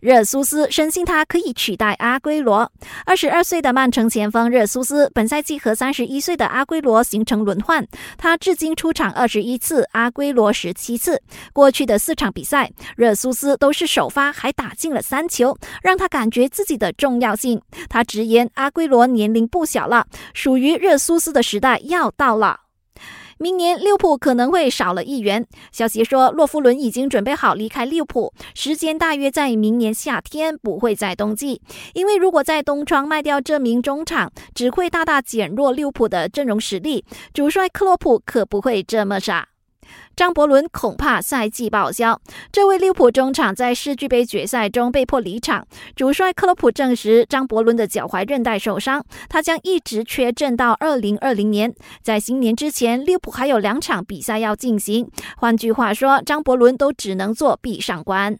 热苏斯深信他可以取代阿圭罗。二十二岁的曼城前锋热苏斯本赛季和三十一岁的阿圭罗形成轮换，他至今出场二十一次，阿圭罗十七次。过去的四场比赛，热苏斯都是首发，还打进了三球，让他感觉自己的重要性。他直言，阿圭罗年龄不小了，属于热苏斯的时代要到了。明年利物浦可能会少了一员。消息说，洛夫伦已经准备好离开利物浦，时间大约在明年夏天，不会在冬季。因为如果在冬窗卖掉这名中场，只会大大减弱利物浦的阵容实力。主帅克洛普可不会这么傻。张伯伦恐怕赛季报销。这位利物浦中场在世俱杯决赛中被迫离场，主帅克洛普证实张伯伦的脚踝韧带受伤，他将一直缺阵到二零二零年。在新年之前，利物浦还有两场比赛要进行。换句话说，张伯伦都只能做壁上观。